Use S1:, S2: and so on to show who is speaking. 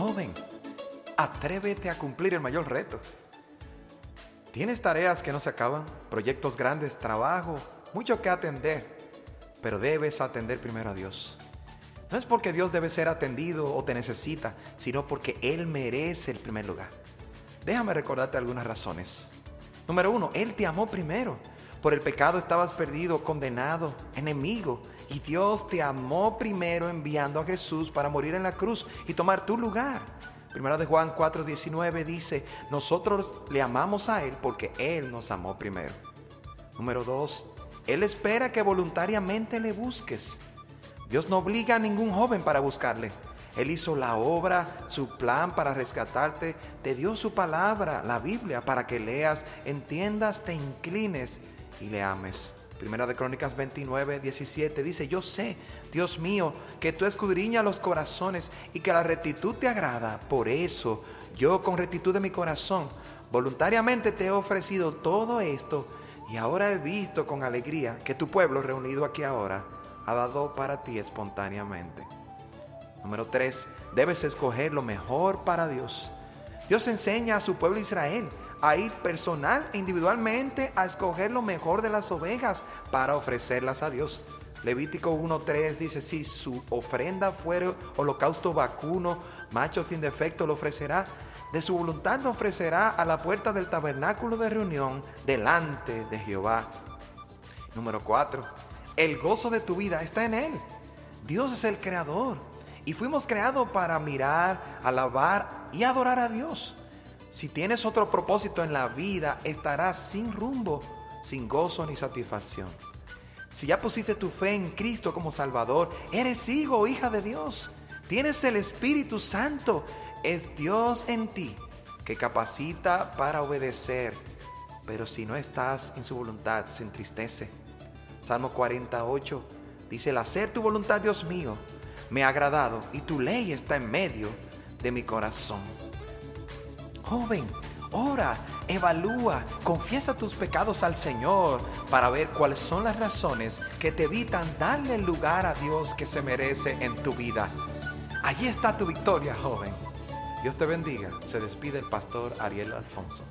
S1: Joven, atrévete a cumplir el mayor reto. Tienes tareas que no se acaban, proyectos grandes, trabajo, mucho que atender, pero debes atender primero a Dios. No es porque Dios debe ser atendido o te necesita, sino porque Él merece el primer lugar. Déjame recordarte algunas razones. Número uno, Él te amó primero. Por el pecado estabas perdido, condenado, enemigo. Y Dios te amó primero enviando a Jesús para morir en la cruz y tomar tu lugar. Primera de Juan 4:19 dice, nosotros le amamos a Él porque Él nos amó primero. Número dos, Él espera que voluntariamente le busques. Dios no obliga a ningún joven para buscarle. Él hizo la obra, su plan para rescatarte, te dio su palabra, la Biblia, para que leas, entiendas, te inclines y le ames. Primera de Crónicas 29, 17 dice, yo sé, Dios mío, que tú escudriñas los corazones y que la rectitud te agrada. Por eso, yo con rectitud de mi corazón, voluntariamente te he ofrecido todo esto y ahora he visto con alegría que tu pueblo reunido aquí ahora ha dado para ti espontáneamente. Número 3. Debes escoger lo mejor para Dios. Dios enseña a su pueblo Israel a ir personal e individualmente a escoger lo mejor de las ovejas para ofrecerlas a Dios. Levítico 1.3 dice, si su ofrenda fuere holocausto vacuno, macho sin defecto lo ofrecerá, de su voluntad lo ofrecerá a la puerta del tabernáculo de reunión delante de Jehová. Número 4. El gozo de tu vida está en Él. Dios es el creador y fuimos creados para mirar, alabar y adorar a Dios. Si tienes otro propósito en la vida, estarás sin rumbo, sin gozo ni satisfacción. Si ya pusiste tu fe en Cristo como Salvador, eres hijo o hija de Dios. Tienes el Espíritu Santo. Es Dios en ti que capacita para obedecer. Pero si no estás en su voluntad, se entristece. Salmo 48 dice, el hacer tu voluntad, Dios mío, me ha agradado y tu ley está en medio de mi corazón. Joven, ora, evalúa, confiesa tus pecados al Señor para ver cuáles son las razones que te evitan darle el lugar a Dios que se merece en tu vida. Allí está tu victoria, joven. Dios te bendiga. Se despide el pastor Ariel Alfonso.